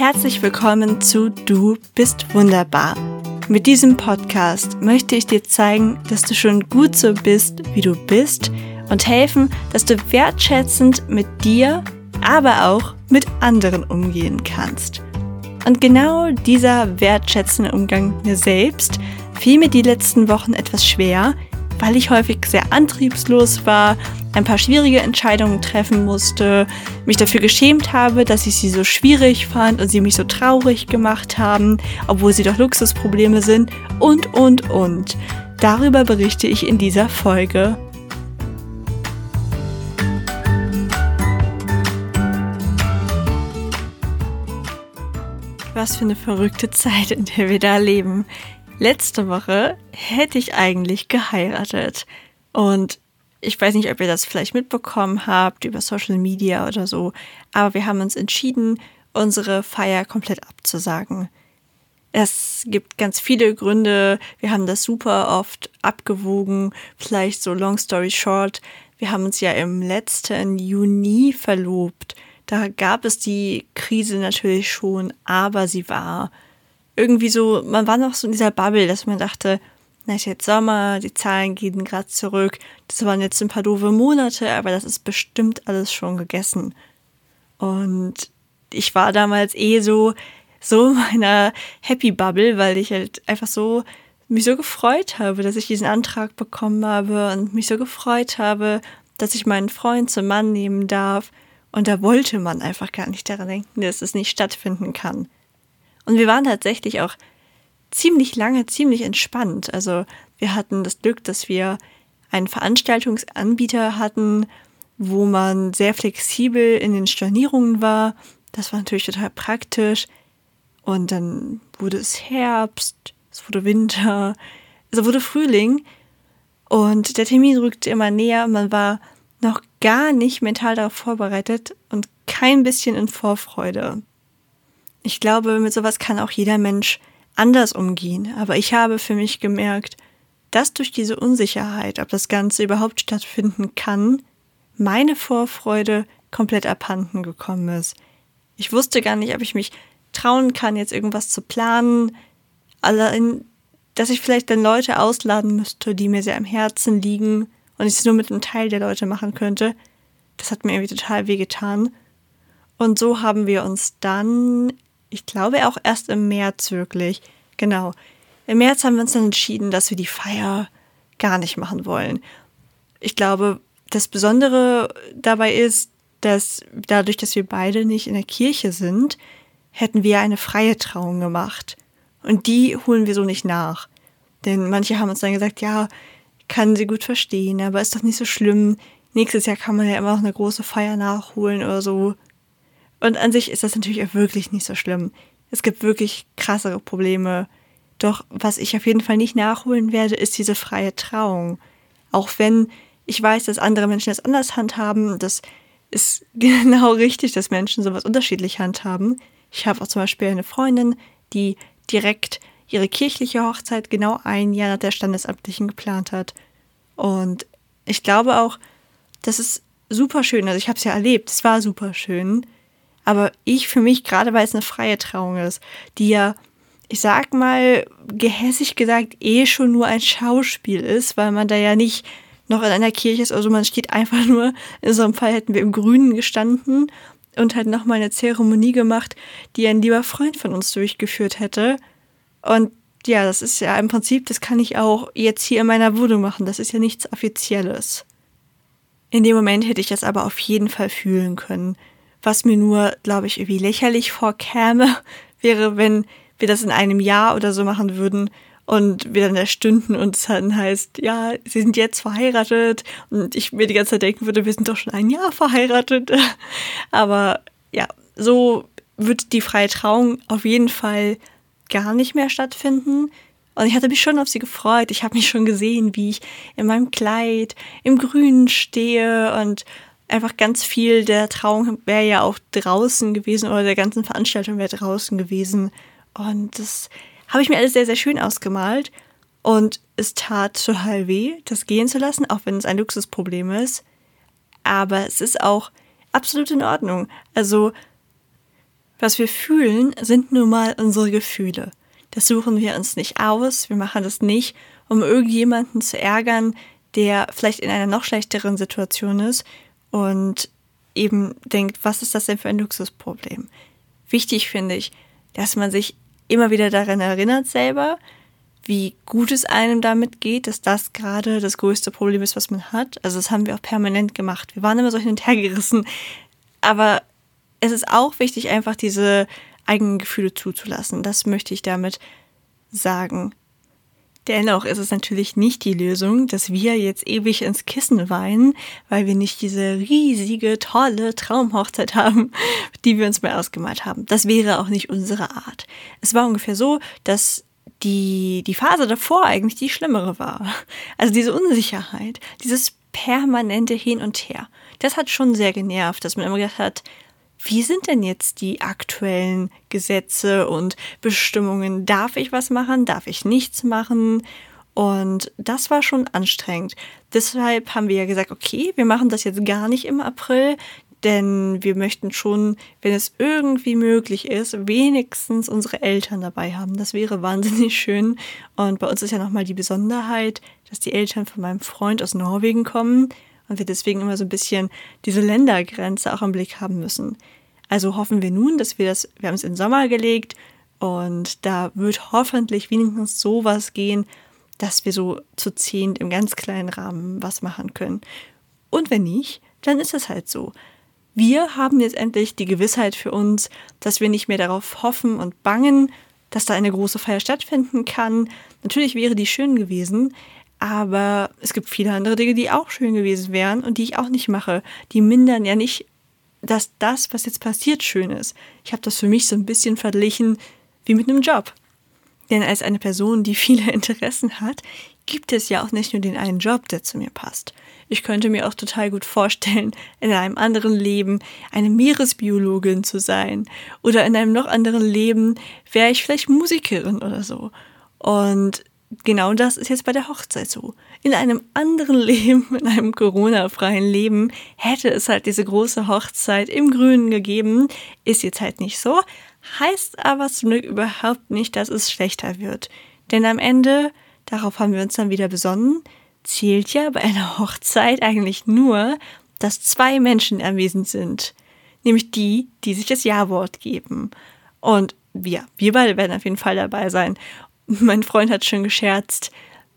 Herzlich willkommen zu Du bist wunderbar. Mit diesem Podcast möchte ich dir zeigen, dass du schon gut so bist, wie du bist und helfen, dass du wertschätzend mit dir, aber auch mit anderen umgehen kannst. Und genau dieser wertschätzende Umgang mir selbst fiel mir die letzten Wochen etwas schwer, weil ich häufig sehr antriebslos war, ein paar schwierige Entscheidungen treffen musste, mich dafür geschämt habe, dass ich sie so schwierig fand und sie mich so traurig gemacht haben, obwohl sie doch Luxusprobleme sind und, und, und. Darüber berichte ich in dieser Folge. Was für eine verrückte Zeit, in der wir da leben. Letzte Woche hätte ich eigentlich geheiratet. Und ich weiß nicht, ob ihr das vielleicht mitbekommen habt über Social Media oder so, aber wir haben uns entschieden, unsere Feier komplett abzusagen. Es gibt ganz viele Gründe. Wir haben das super oft abgewogen. Vielleicht so long story short. Wir haben uns ja im letzten Juni verlobt. Da gab es die Krise natürlich schon, aber sie war irgendwie so, man war noch so in dieser Bubble, dass man dachte, na, ist jetzt Sommer, die Zahlen gehen gerade zurück. Das waren jetzt ein paar doofe Monate, aber das ist bestimmt alles schon gegessen. Und ich war damals eh so, so in meiner Happy Bubble, weil ich halt einfach so mich so gefreut habe, dass ich diesen Antrag bekommen habe und mich so gefreut habe, dass ich meinen Freund zum Mann nehmen darf. Und da wollte man einfach gar nicht daran denken, dass es nicht stattfinden kann. Und wir waren tatsächlich auch ziemlich lange, ziemlich entspannt. Also wir hatten das Glück, dass wir einen Veranstaltungsanbieter hatten, wo man sehr flexibel in den Stornierungen war. Das war natürlich total praktisch. Und dann wurde es Herbst, es wurde Winter, es wurde Frühling. Und der Termin rückte immer näher. Man war noch gar nicht mental darauf vorbereitet und kein bisschen in Vorfreude. Ich glaube, mit sowas kann auch jeder Mensch anders umgehen. Aber ich habe für mich gemerkt, dass durch diese Unsicherheit, ob das Ganze überhaupt stattfinden kann, meine Vorfreude komplett abhanden gekommen ist. Ich wusste gar nicht, ob ich mich trauen kann, jetzt irgendwas zu planen. Allein, dass ich vielleicht dann Leute ausladen müsste, die mir sehr am Herzen liegen und ich es nur mit einem Teil der Leute machen könnte. Das hat mir irgendwie total wehgetan. Und so haben wir uns dann ich glaube auch erst im März wirklich. Genau. Im März haben wir uns dann entschieden, dass wir die Feier gar nicht machen wollen. Ich glaube, das Besondere dabei ist, dass dadurch, dass wir beide nicht in der Kirche sind, hätten wir eine freie Trauung gemacht. Und die holen wir so nicht nach. Denn manche haben uns dann gesagt, ja, kann sie gut verstehen, aber ist doch nicht so schlimm. Nächstes Jahr kann man ja immer noch eine große Feier nachholen oder so. Und an sich ist das natürlich auch wirklich nicht so schlimm. Es gibt wirklich krassere Probleme. Doch was ich auf jeden Fall nicht nachholen werde, ist diese freie Trauung. Auch wenn ich weiß, dass andere Menschen das anders handhaben, das ist genau richtig, dass Menschen sowas unterschiedlich handhaben. Ich habe auch zum Beispiel eine Freundin, die direkt ihre kirchliche Hochzeit genau ein Jahr nach der standesamtlichen geplant hat. Und ich glaube auch, das ist super schön. Also ich habe es ja erlebt, es war super schön. Aber ich für mich, gerade weil es eine freie Trauung ist, die ja, ich sag mal, gehässig gesagt, eh schon nur ein Schauspiel ist, weil man da ja nicht noch in einer Kirche ist, also man steht einfach nur, in so einem Fall hätten wir im Grünen gestanden und halt nochmal eine Zeremonie gemacht, die ein lieber Freund von uns durchgeführt hätte. Und ja, das ist ja im Prinzip, das kann ich auch jetzt hier in meiner Wohnung machen. Das ist ja nichts Offizielles. In dem Moment hätte ich das aber auf jeden Fall fühlen können. Was mir nur, glaube ich, irgendwie lächerlich vorkäme, wäre, wenn wir das in einem Jahr oder so machen würden und wir dann da stünden und es dann heißt, ja, sie sind jetzt verheiratet und ich mir die ganze Zeit denken würde, wir sind doch schon ein Jahr verheiratet. Aber ja, so wird die freie Trauung auf jeden Fall gar nicht mehr stattfinden. Und ich hatte mich schon auf sie gefreut. Ich habe mich schon gesehen, wie ich in meinem Kleid im Grünen stehe und einfach ganz viel der Trauung wäre ja auch draußen gewesen oder der ganzen Veranstaltung wäre draußen gewesen. Und das habe ich mir alles sehr, sehr schön ausgemalt. Und es tat total weh, das gehen zu lassen, auch wenn es ein Luxusproblem ist. Aber es ist auch absolut in Ordnung. Also Was wir fühlen, sind nun mal unsere Gefühle. Das suchen wir uns nicht aus, wir machen das nicht, um irgendjemanden zu ärgern, der vielleicht in einer noch schlechteren Situation ist und eben denkt, was ist das denn für ein Luxusproblem? Wichtig finde ich, dass man sich immer wieder daran erinnert selber, wie gut es einem damit geht, dass das gerade das größte Problem ist, was man hat. Also das haben wir auch permanent gemacht. Wir waren immer so hin und her gerissen. Aber es ist auch wichtig, einfach diese eigenen Gefühle zuzulassen. Das möchte ich damit sagen. Dennoch ist es natürlich nicht die Lösung, dass wir jetzt ewig ins Kissen weinen, weil wir nicht diese riesige, tolle Traumhochzeit haben, die wir uns mal ausgemalt haben. Das wäre auch nicht unsere Art. Es war ungefähr so, dass die, die Phase davor eigentlich die schlimmere war. Also diese Unsicherheit, dieses permanente Hin und Her. Das hat schon sehr genervt, dass man immer gedacht hat, wie sind denn jetzt die aktuellen Gesetze und Bestimmungen? Darf ich was machen? Darf ich nichts machen? Und das war schon anstrengend. Deshalb haben wir ja gesagt, okay, wir machen das jetzt gar nicht im April, denn wir möchten schon, wenn es irgendwie möglich ist, wenigstens unsere Eltern dabei haben. Das wäre wahnsinnig schön. Und bei uns ist ja nochmal die Besonderheit, dass die Eltern von meinem Freund aus Norwegen kommen und wir deswegen immer so ein bisschen diese Ländergrenze auch im Blick haben müssen. Also hoffen wir nun, dass wir das, wir haben es in den Sommer gelegt und da wird hoffentlich wenigstens sowas gehen, dass wir so zu zehn im ganz kleinen Rahmen was machen können. Und wenn nicht, dann ist es halt so. Wir haben jetzt endlich die Gewissheit für uns, dass wir nicht mehr darauf hoffen und bangen, dass da eine große Feier stattfinden kann. Natürlich wäre die schön gewesen, aber es gibt viele andere Dinge, die auch schön gewesen wären und die ich auch nicht mache. Die mindern ja nicht, dass das, was jetzt passiert, schön ist. Ich habe das für mich so ein bisschen verglichen wie mit einem Job. Denn als eine Person, die viele Interessen hat, gibt es ja auch nicht nur den einen Job, der zu mir passt. Ich könnte mir auch total gut vorstellen, in einem anderen Leben eine Meeresbiologin zu sein. Oder in einem noch anderen Leben wäre ich vielleicht Musikerin oder so. Und genau das ist jetzt bei der Hochzeit so. In einem anderen Leben, in einem Corona-freien Leben, hätte es halt diese große Hochzeit im Grünen gegeben. Ist jetzt halt nicht so. Heißt aber zum Glück überhaupt nicht, dass es schlechter wird. Denn am Ende, darauf haben wir uns dann wieder besonnen, zählt ja bei einer Hochzeit eigentlich nur, dass zwei Menschen anwesend sind. Nämlich die, die sich das Ja-Wort geben. Und wir, wir beide werden auf jeden Fall dabei sein. Mein Freund hat schon gescherzt,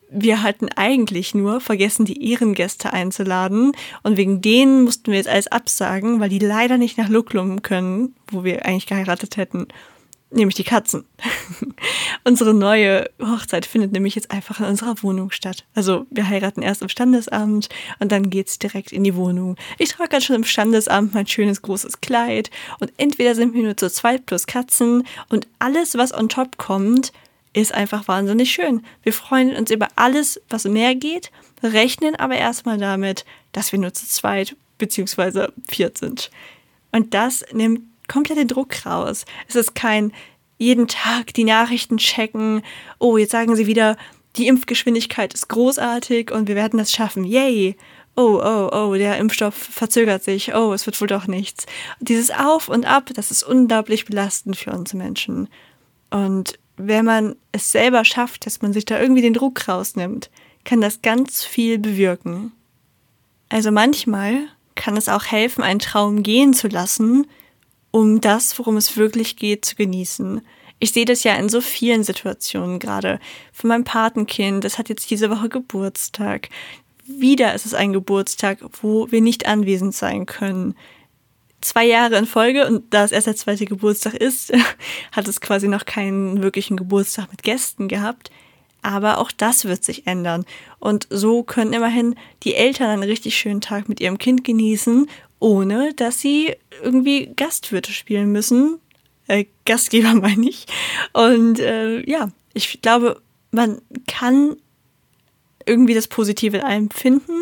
wir hatten eigentlich nur vergessen, die Ehrengäste einzuladen und wegen denen mussten wir jetzt alles absagen, weil die leider nicht nach Luklum können, wo wir eigentlich geheiratet hätten. Nämlich die Katzen. Unsere neue Hochzeit findet nämlich jetzt einfach in unserer Wohnung statt. Also wir heiraten erst im Standesamt und dann geht's direkt in die Wohnung. Ich trage gerade schon im Standesamt mein schönes großes Kleid und entweder sind wir nur zu zweit plus Katzen und alles, was on top kommt, ist einfach wahnsinnig schön. Wir freuen uns über alles, was mehr geht, rechnen aber erstmal damit, dass wir nur zu zweit bzw. viert sind. Und das nimmt komplett den Druck raus. Es ist kein jeden Tag die Nachrichten checken, oh, jetzt sagen sie wieder, die Impfgeschwindigkeit ist großartig und wir werden das schaffen. Yay! Oh, oh, oh, der Impfstoff verzögert sich. Oh, es wird wohl doch nichts. Dieses Auf und Ab, das ist unglaublich belastend für uns Menschen. Und wenn man es selber schafft, dass man sich da irgendwie den Druck rausnimmt, kann das ganz viel bewirken. Also manchmal kann es auch helfen, einen Traum gehen zu lassen, um das, worum es wirklich geht, zu genießen. Ich sehe das ja in so vielen Situationen gerade. Von meinem Patenkind, das hat jetzt diese Woche Geburtstag. Wieder ist es ein Geburtstag, wo wir nicht anwesend sein können zwei Jahre in Folge und da es erst der zweite Geburtstag ist, hat es quasi noch keinen wirklichen Geburtstag mit Gästen gehabt. Aber auch das wird sich ändern. Und so können immerhin die Eltern einen richtig schönen Tag mit ihrem Kind genießen, ohne dass sie irgendwie Gastwirte spielen müssen. Äh, Gastgeber meine ich. Und äh, ja, ich glaube, man kann irgendwie das Positive in allem finden,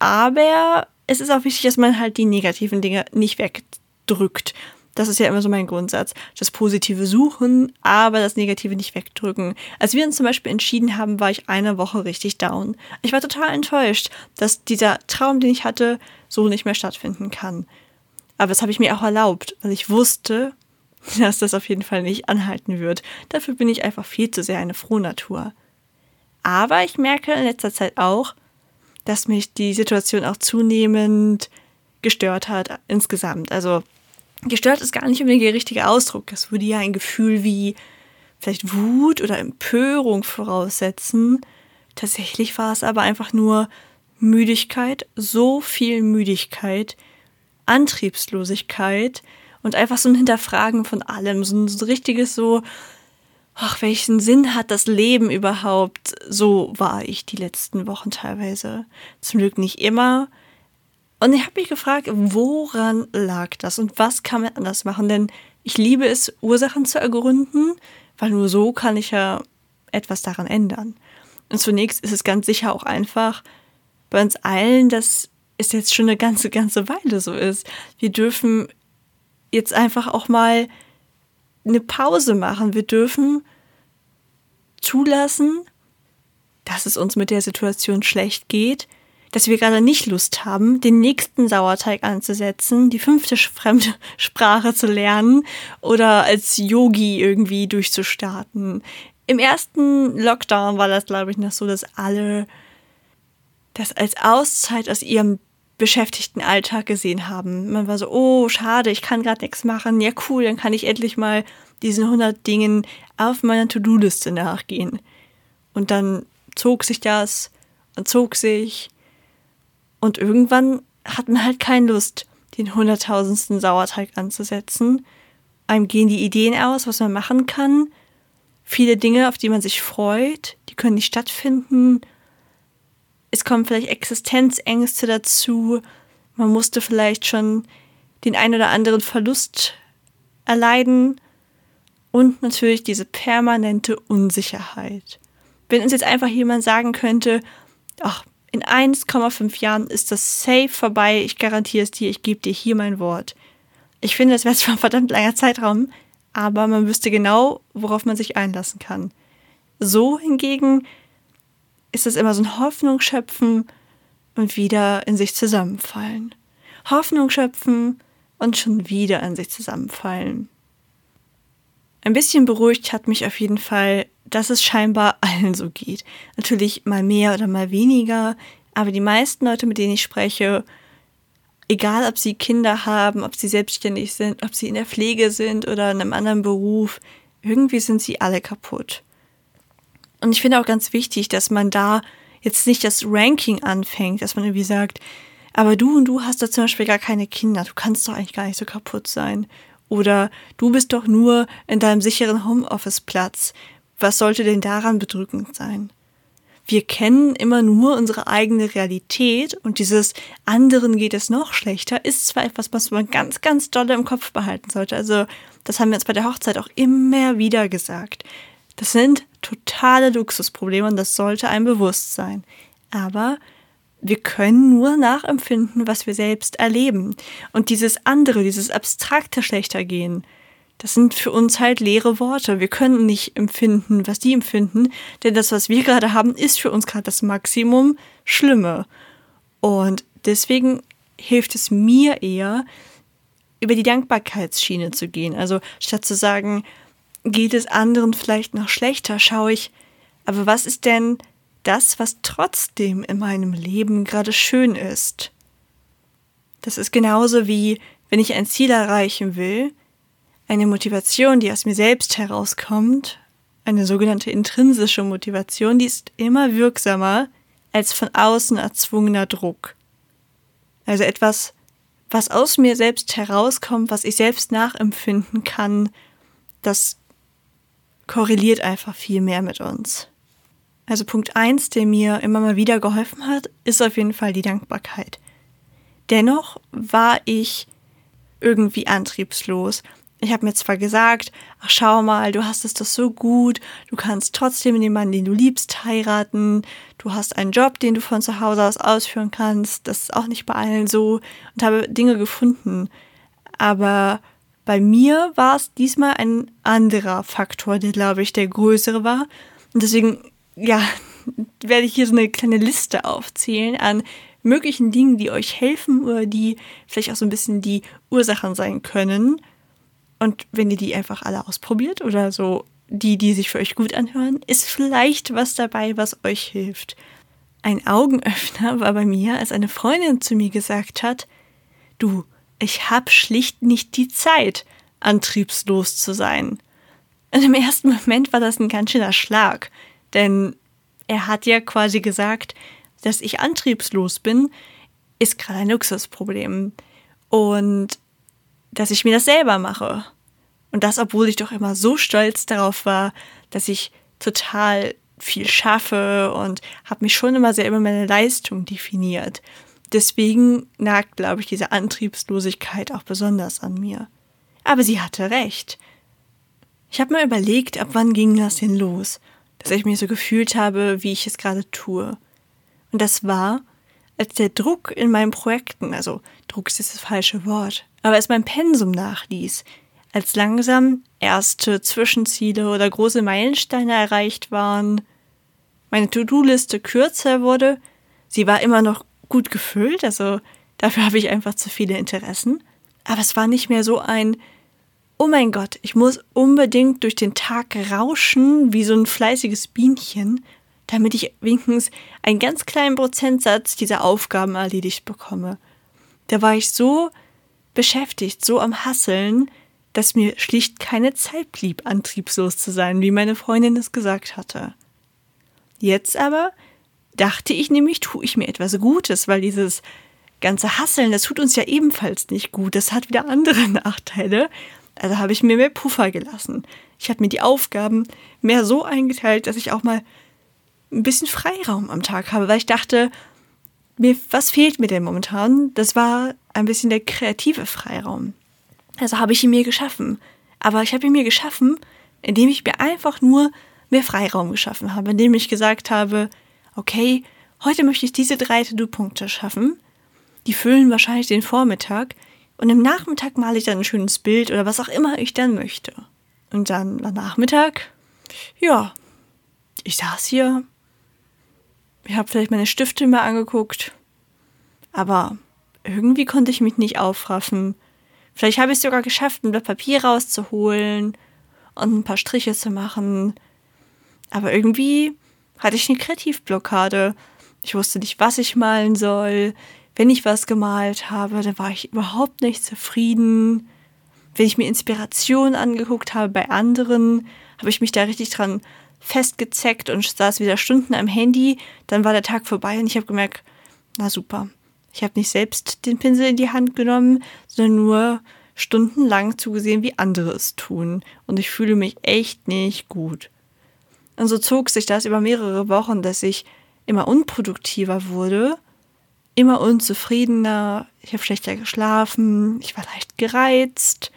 aber es ist auch wichtig, dass man halt die negativen Dinge nicht wegdrückt. Das ist ja immer so mein Grundsatz. Das Positive suchen, aber das Negative nicht wegdrücken. Als wir uns zum Beispiel entschieden haben, war ich eine Woche richtig down. Ich war total enttäuscht, dass dieser Traum, den ich hatte, so nicht mehr stattfinden kann. Aber das habe ich mir auch erlaubt, weil ich wusste, dass das auf jeden Fall nicht anhalten wird. Dafür bin ich einfach viel zu sehr eine Frohnatur. Aber ich merke in letzter Zeit auch, dass mich die Situation auch zunehmend gestört hat insgesamt. Also gestört ist gar nicht unbedingt der richtige Ausdruck. Es würde ja ein Gefühl wie vielleicht Wut oder Empörung voraussetzen. Tatsächlich war es aber einfach nur Müdigkeit, so viel Müdigkeit, Antriebslosigkeit und einfach so ein Hinterfragen von allem, so ein richtiges so, ach, welchen Sinn hat das Leben überhaupt? So war ich die letzten Wochen teilweise. Zum Glück nicht immer. Und ich habe mich gefragt, woran lag das und was kann man anders machen? Denn ich liebe es, Ursachen zu ergründen, weil nur so kann ich ja etwas daran ändern. Und zunächst ist es ganz sicher auch einfach bei uns allen, dass es jetzt schon eine ganze, ganze Weile so ist. Wir dürfen jetzt einfach auch mal eine Pause machen. Wir dürfen zulassen, dass es uns mit der Situation schlecht geht, dass wir gerade nicht Lust haben, den nächsten Sauerteig anzusetzen, die fünfte fremde Sprache zu lernen oder als Yogi irgendwie durchzustarten. Im ersten Lockdown war das, glaube ich, noch so, dass alle das als Auszeit aus ihrem beschäftigten Alltag gesehen haben. Man war so, oh, schade, ich kann gerade nichts machen. Ja, cool, dann kann ich endlich mal diesen 100 Dingen auf meiner To-Do-Liste nachgehen. Und dann zog sich das und zog sich. Und irgendwann hat man halt keine Lust, den hunderttausendsten Sauerteig anzusetzen. Einem gehen die Ideen aus, was man machen kann. Viele Dinge, auf die man sich freut, die können nicht stattfinden es kommen vielleicht Existenzängste dazu. Man musste vielleicht schon den ein oder anderen Verlust erleiden und natürlich diese permanente Unsicherheit. Wenn uns jetzt einfach jemand sagen könnte, ach, in 1,5 Jahren ist das safe vorbei, ich garantiere es dir, ich gebe dir hier mein Wort. Ich finde, das wäre zwar ein verdammt langer Zeitraum, aber man wüsste genau, worauf man sich einlassen kann. So hingegen ist es immer so ein Hoffnung schöpfen und wieder in sich zusammenfallen. Hoffnung schöpfen und schon wieder in sich zusammenfallen. Ein bisschen beruhigt hat mich auf jeden Fall, dass es scheinbar allen so geht. Natürlich mal mehr oder mal weniger, aber die meisten Leute, mit denen ich spreche, egal ob sie Kinder haben, ob sie selbstständig sind, ob sie in der Pflege sind oder in einem anderen Beruf, irgendwie sind sie alle kaputt. Und ich finde auch ganz wichtig, dass man da jetzt nicht das Ranking anfängt, dass man irgendwie sagt, aber du und du hast da zum Beispiel gar keine Kinder, du kannst doch eigentlich gar nicht so kaputt sein. Oder du bist doch nur in deinem sicheren Homeoffice-Platz. Was sollte denn daran bedrückend sein? Wir kennen immer nur unsere eigene Realität und dieses anderen geht es noch schlechter ist zwar etwas, was man ganz, ganz doll im Kopf behalten sollte. Also, das haben wir uns bei der Hochzeit auch immer wieder gesagt. Das sind totale Luxusprobleme und das sollte einem bewusst sein. Aber wir können nur nachempfinden, was wir selbst erleben. Und dieses andere, dieses abstrakte Schlechtergehen, das sind für uns halt leere Worte. Wir können nicht empfinden, was die empfinden, denn das, was wir gerade haben, ist für uns gerade das Maximum Schlimme. Und deswegen hilft es mir eher, über die Dankbarkeitsschiene zu gehen. Also statt zu sagen, geht es anderen vielleicht noch schlechter, schaue ich, aber was ist denn das, was trotzdem in meinem Leben gerade schön ist? Das ist genauso wie, wenn ich ein Ziel erreichen will, eine Motivation, die aus mir selbst herauskommt, eine sogenannte intrinsische Motivation, die ist immer wirksamer als von außen erzwungener Druck. Also etwas, was aus mir selbst herauskommt, was ich selbst nachempfinden kann, das korreliert einfach viel mehr mit uns. Also Punkt 1, der mir immer mal wieder geholfen hat, ist auf jeden Fall die Dankbarkeit. Dennoch war ich irgendwie antriebslos. Ich habe mir zwar gesagt, ach schau mal, du hast es doch so gut, du kannst trotzdem den Mann, den du liebst, heiraten, du hast einen Job, den du von zu Hause aus ausführen kannst, das ist auch nicht bei allen so und habe Dinge gefunden. Aber bei mir war es diesmal ein anderer Faktor, der, glaube ich, der größere war. Und deswegen, ja, werde ich hier so eine kleine Liste aufzählen an möglichen Dingen, die euch helfen oder die vielleicht auch so ein bisschen die Ursachen sein können. Und wenn ihr die einfach alle ausprobiert oder so die, die sich für euch gut anhören, ist vielleicht was dabei, was euch hilft. Ein Augenöffner war bei mir, als eine Freundin zu mir gesagt hat, du, ich hab schlicht nicht die Zeit, antriebslos zu sein. Und im ersten Moment war das ein ganz schöner Schlag, denn er hat ja quasi gesagt, dass ich antriebslos bin, ist gerade ein Luxusproblem. Und dass ich mir das selber mache. Und das, obwohl ich doch immer so stolz darauf war, dass ich total viel schaffe und habe mich schon immer sehr über meine Leistung definiert. Deswegen nagt, glaube ich, diese Antriebslosigkeit auch besonders an mir. Aber sie hatte recht. Ich habe mir überlegt, ab wann ging das denn los, dass ich mich so gefühlt habe, wie ich es gerade tue. Und das war, als der Druck in meinen Projekten, also Druck ist das falsche Wort, aber als mein Pensum nachließ, als langsam erste Zwischenziele oder große Meilensteine erreicht waren, meine To-Do-Liste kürzer wurde, sie war immer noch gut gefüllt, also dafür habe ich einfach zu viele Interessen, aber es war nicht mehr so ein Oh mein Gott, ich muss unbedingt durch den Tag rauschen wie so ein fleißiges Bienchen, damit ich wenigstens einen ganz kleinen Prozentsatz dieser Aufgaben erledigt bekomme. Da war ich so beschäftigt, so am Hasseln, dass mir schlicht keine Zeit blieb, antriebslos zu sein, wie meine Freundin es gesagt hatte. Jetzt aber dachte ich nämlich, tue ich mir etwas Gutes, weil dieses ganze Hasseln, das tut uns ja ebenfalls nicht gut. Das hat wieder andere Nachteile. Also habe ich mir mehr Puffer gelassen. Ich habe mir die Aufgaben mehr so eingeteilt, dass ich auch mal ein bisschen Freiraum am Tag habe, weil ich dachte, mir, was fehlt mir denn momentan? Das war ein bisschen der kreative Freiraum. Also habe ich ihn mir geschaffen. Aber ich habe ihn mir geschaffen, indem ich mir einfach nur mehr Freiraum geschaffen habe, indem ich gesagt habe, okay, heute möchte ich diese drei To-Do-Punkte schaffen. Die füllen wahrscheinlich den Vormittag und im Nachmittag male ich dann ein schönes Bild oder was auch immer ich dann möchte. Und dann am Nachmittag, ja, ich saß hier, ich habe vielleicht meine Stifte mal angeguckt, aber irgendwie konnte ich mich nicht aufraffen. Vielleicht habe ich es sogar geschafft, ein Blatt Papier rauszuholen und ein paar Striche zu machen. Aber irgendwie hatte ich eine Kreativblockade. Ich wusste nicht, was ich malen soll. Wenn ich was gemalt habe, dann war ich überhaupt nicht zufrieden. Wenn ich mir Inspiration angeguckt habe bei anderen, habe ich mich da richtig dran festgezeckt und saß wieder Stunden am Handy. Dann war der Tag vorbei und ich habe gemerkt, na super, ich habe nicht selbst den Pinsel in die Hand genommen, sondern nur stundenlang zugesehen, wie andere es tun. Und ich fühle mich echt nicht gut. Und so zog sich das über mehrere Wochen, dass ich immer unproduktiver wurde, immer unzufriedener, ich habe schlechter geschlafen, ich war leicht gereizt,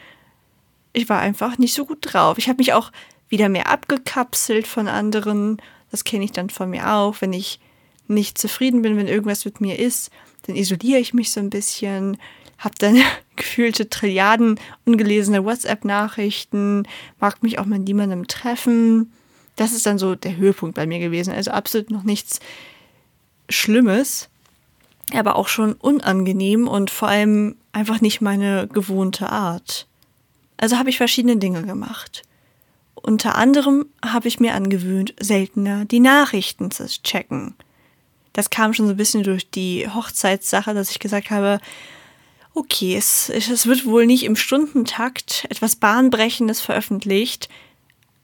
ich war einfach nicht so gut drauf. Ich habe mich auch wieder mehr abgekapselt von anderen. Das kenne ich dann von mir auch, wenn ich nicht zufrieden bin, wenn irgendwas mit mir ist, dann isoliere ich mich so ein bisschen, habe dann gefühlte Trilliarden ungelesene WhatsApp-Nachrichten, mag mich auch mit niemandem treffen. Das ist dann so der Höhepunkt bei mir gewesen. Also absolut noch nichts Schlimmes, aber auch schon unangenehm und vor allem einfach nicht meine gewohnte Art. Also habe ich verschiedene Dinge gemacht. Unter anderem habe ich mir angewöhnt, seltener die Nachrichten zu checken das kam schon so ein bisschen durch die Hochzeitssache, dass ich gesagt habe, okay, es, es wird wohl nicht im Stundentakt etwas Bahnbrechendes veröffentlicht.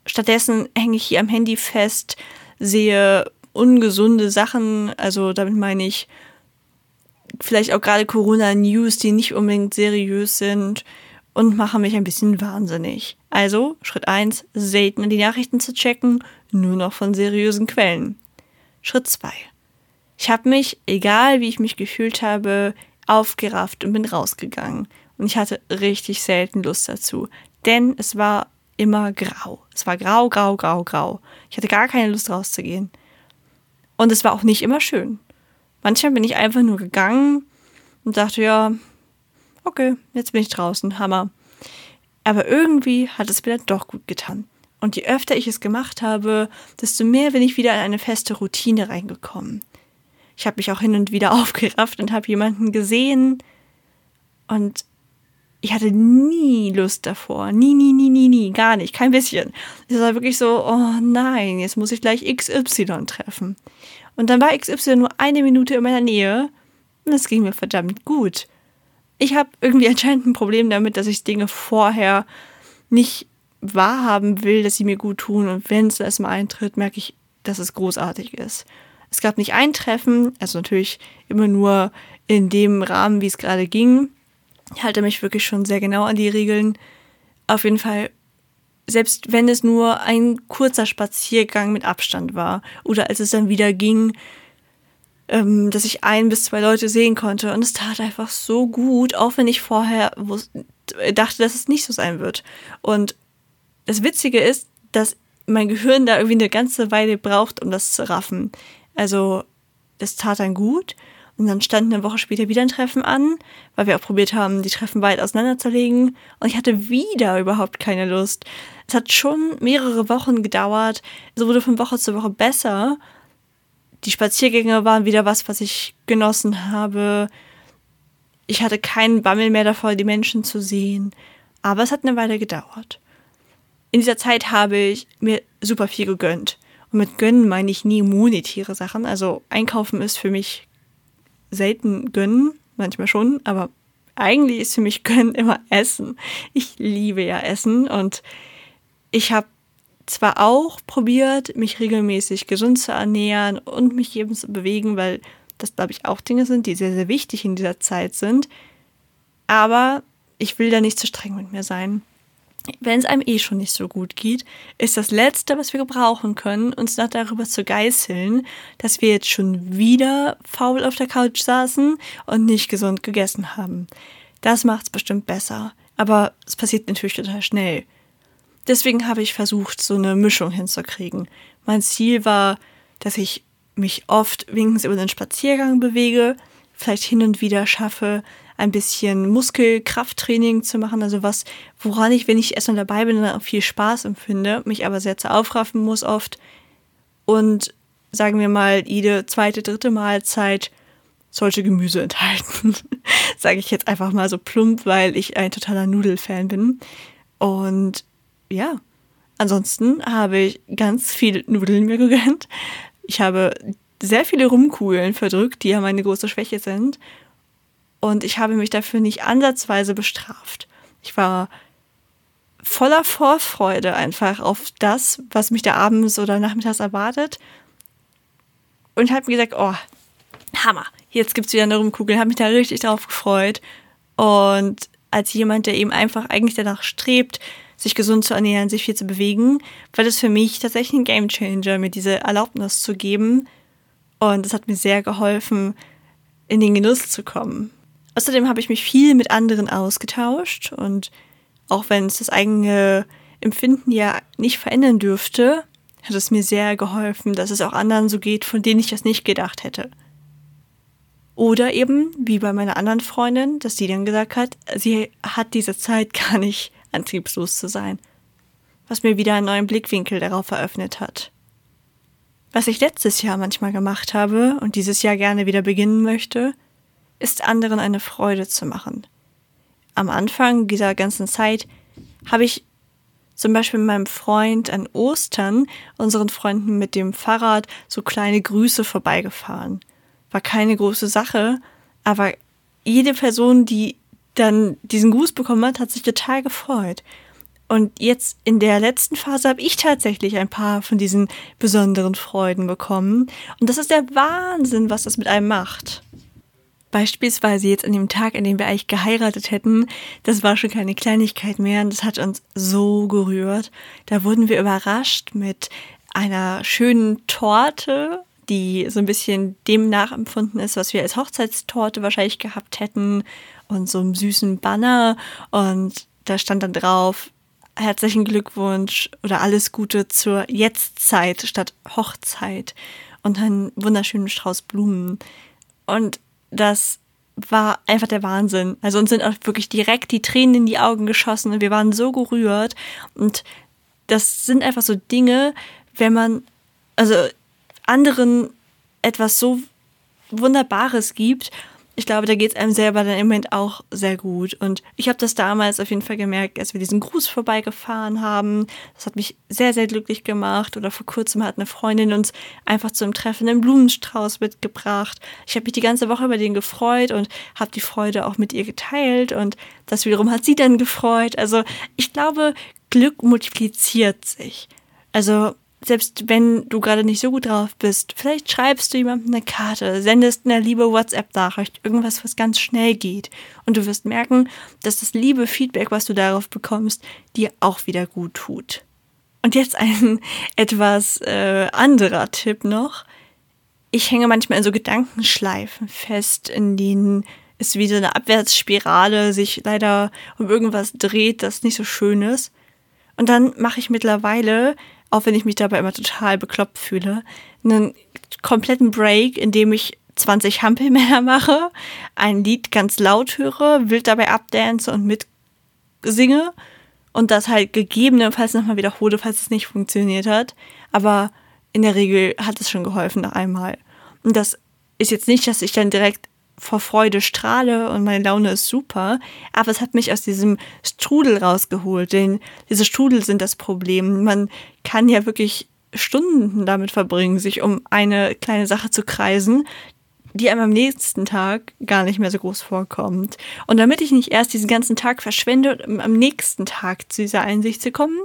Stattdessen hänge ich hier am Handy fest, sehe ungesunde Sachen, also damit meine ich vielleicht auch gerade Corona-News, die nicht unbedingt seriös sind und mache mich ein bisschen wahnsinnig. Also, Schritt 1, selten die Nachrichten zu checken, nur noch von seriösen Quellen. Schritt 2. Ich habe mich, egal wie ich mich gefühlt habe, aufgerafft und bin rausgegangen. Und ich hatte richtig selten Lust dazu. Denn es war immer grau. Es war grau, grau, grau, grau. Ich hatte gar keine Lust rauszugehen. Und es war auch nicht immer schön. Manchmal bin ich einfach nur gegangen und dachte, ja, okay, jetzt bin ich draußen, Hammer. Aber irgendwie hat es mir dann doch gut getan. Und je öfter ich es gemacht habe, desto mehr bin ich wieder in eine feste Routine reingekommen. Ich habe mich auch hin und wieder aufgerafft und habe jemanden gesehen und ich hatte nie Lust davor. Nie, nie, nie, nie, nie, gar nicht, kein bisschen. Es war wirklich so, oh nein, jetzt muss ich gleich XY treffen. Und dann war XY nur eine Minute in meiner Nähe und das ging mir verdammt gut. Ich habe irgendwie anscheinend ein Problem damit, dass ich Dinge vorher nicht wahrhaben will, dass sie mir gut tun. Und wenn es erstmal eintritt, merke ich, dass es großartig ist. Es gab nicht ein Treffen, also natürlich immer nur in dem Rahmen, wie es gerade ging. Ich halte mich wirklich schon sehr genau an die Regeln. Auf jeden Fall, selbst wenn es nur ein kurzer Spaziergang mit Abstand war oder als es dann wieder ging, ähm, dass ich ein bis zwei Leute sehen konnte. Und es tat einfach so gut, auch wenn ich vorher dachte, dass es nicht so sein wird. Und das Witzige ist, dass mein Gehirn da irgendwie eine ganze Weile braucht, um das zu raffen. Also, es tat dann gut. Und dann stand eine Woche später wieder ein Treffen an, weil wir auch probiert haben, die Treffen weit auseinanderzulegen. Und ich hatte wieder überhaupt keine Lust. Es hat schon mehrere Wochen gedauert. Es wurde von Woche zu Woche besser. Die Spaziergänge waren wieder was, was ich genossen habe. Ich hatte keinen Bammel mehr davor, die Menschen zu sehen. Aber es hat eine Weile gedauert. In dieser Zeit habe ich mir super viel gegönnt. Und mit gönnen meine ich nie monetäre Sachen. Also einkaufen ist für mich selten gönnen, manchmal schon, aber eigentlich ist für mich gönnen immer Essen. Ich liebe ja Essen und ich habe zwar auch probiert, mich regelmäßig gesund zu ernähren und mich eben zu bewegen, weil das, glaube ich, auch Dinge sind, die sehr, sehr wichtig in dieser Zeit sind. Aber ich will da nicht zu streng mit mir sein wenn es einem eh schon nicht so gut geht, ist das Letzte, was wir gebrauchen können, uns noch darüber zu geißeln, dass wir jetzt schon wieder faul auf der Couch saßen und nicht gesund gegessen haben. Das macht es bestimmt besser, aber es passiert natürlich total schnell. Deswegen habe ich versucht, so eine Mischung hinzukriegen. Mein Ziel war, dass ich mich oft wenigstens über den Spaziergang bewege, vielleicht hin und wieder schaffe, ein bisschen Muskelkrafttraining zu machen, also was, woran ich, wenn ich erstmal dabei bin, viel Spaß empfinde, mich aber sehr zu aufraffen muss oft. Und sagen wir mal, jede zweite, dritte Mahlzeit sollte Gemüse enthalten. Sage ich jetzt einfach mal so plump, weil ich ein totaler Nudelfan bin. Und ja, ansonsten habe ich ganz viele Nudeln mir gegönnt. Ich habe sehr viele Rumkugeln verdrückt, die ja meine große Schwäche sind. Und ich habe mich dafür nicht ansatzweise bestraft. Ich war voller Vorfreude einfach auf das, was mich da abends oder nachmittags erwartet. Und habe mir gesagt, oh, Hammer, jetzt gibt es wieder eine Rumkugel. Habe mich da richtig drauf gefreut. Und als jemand, der eben einfach eigentlich danach strebt, sich gesund zu ernähren, sich viel zu bewegen, war das für mich tatsächlich ein Gamechanger, mir diese Erlaubnis zu geben. Und es hat mir sehr geholfen, in den Genuss zu kommen. Außerdem habe ich mich viel mit anderen ausgetauscht und auch wenn es das eigene Empfinden ja nicht verändern dürfte, hat es mir sehr geholfen, dass es auch anderen so geht, von denen ich das nicht gedacht hätte. Oder eben, wie bei meiner anderen Freundin, dass sie dann gesagt hat, sie hat diese Zeit gar nicht antriebslos zu sein. Was mir wieder einen neuen Blickwinkel darauf eröffnet hat. Was ich letztes Jahr manchmal gemacht habe und dieses Jahr gerne wieder beginnen möchte, ist anderen eine Freude zu machen. Am Anfang dieser ganzen Zeit habe ich zum Beispiel mit meinem Freund an Ostern unseren Freunden mit dem Fahrrad so kleine Grüße vorbeigefahren. War keine große Sache, aber jede Person, die dann diesen Gruß bekommen hat, hat sich total gefreut. Und jetzt in der letzten Phase habe ich tatsächlich ein paar von diesen besonderen Freuden bekommen. Und das ist der Wahnsinn, was das mit einem macht. Beispielsweise jetzt an dem Tag, an dem wir eigentlich geheiratet hätten, das war schon keine Kleinigkeit mehr und das hat uns so gerührt. Da wurden wir überrascht mit einer schönen Torte, die so ein bisschen dem nachempfunden ist, was wir als Hochzeitstorte wahrscheinlich gehabt hätten und so einem süßen Banner und da stand dann drauf, herzlichen Glückwunsch oder alles Gute zur Jetztzeit statt Hochzeit und einen wunderschönen Strauß Blumen. Und das war einfach der Wahnsinn. Also uns sind auch wirklich direkt die Tränen in die Augen geschossen und wir waren so gerührt. Und das sind einfach so Dinge, wenn man, also anderen etwas so Wunderbares gibt, ich glaube, da geht es einem selber dann im Moment auch sehr gut. Und ich habe das damals auf jeden Fall gemerkt, als wir diesen Gruß vorbeigefahren haben. Das hat mich sehr, sehr glücklich gemacht. Oder vor kurzem hat eine Freundin uns einfach zum Treffen einen Blumenstrauß mitgebracht. Ich habe mich die ganze Woche über den gefreut und habe die Freude auch mit ihr geteilt. Und das wiederum hat sie dann gefreut. Also ich glaube, Glück multipliziert sich. Also selbst wenn du gerade nicht so gut drauf bist, vielleicht schreibst du jemandem eine Karte, sendest eine liebe WhatsApp-Nachricht, irgendwas, was ganz schnell geht. Und du wirst merken, dass das liebe Feedback, was du darauf bekommst, dir auch wieder gut tut. Und jetzt ein etwas äh, anderer Tipp noch. Ich hänge manchmal in so Gedankenschleifen fest, in denen es wie so eine Abwärtsspirale sich leider um irgendwas dreht, das nicht so schön ist. Und dann mache ich mittlerweile auch wenn ich mich dabei immer total bekloppt fühle, einen kompletten Break, in dem ich 20 Hampelmänner mache, ein Lied ganz laut höre, wild dabei abdance und mitsinge und das halt gegebenenfalls nochmal wiederhole, falls es nicht funktioniert hat. Aber in der Regel hat es schon geholfen nach einmal. Und das ist jetzt nicht, dass ich dann direkt vor Freude strahle und meine Laune ist super, aber es hat mich aus diesem Strudel rausgeholt, denn diese Strudel sind das Problem. Man kann ja wirklich Stunden damit verbringen, sich um eine kleine Sache zu kreisen, die einem am nächsten Tag gar nicht mehr so groß vorkommt. Und damit ich nicht erst diesen ganzen Tag verschwende, um am nächsten Tag zu dieser Einsicht zu kommen,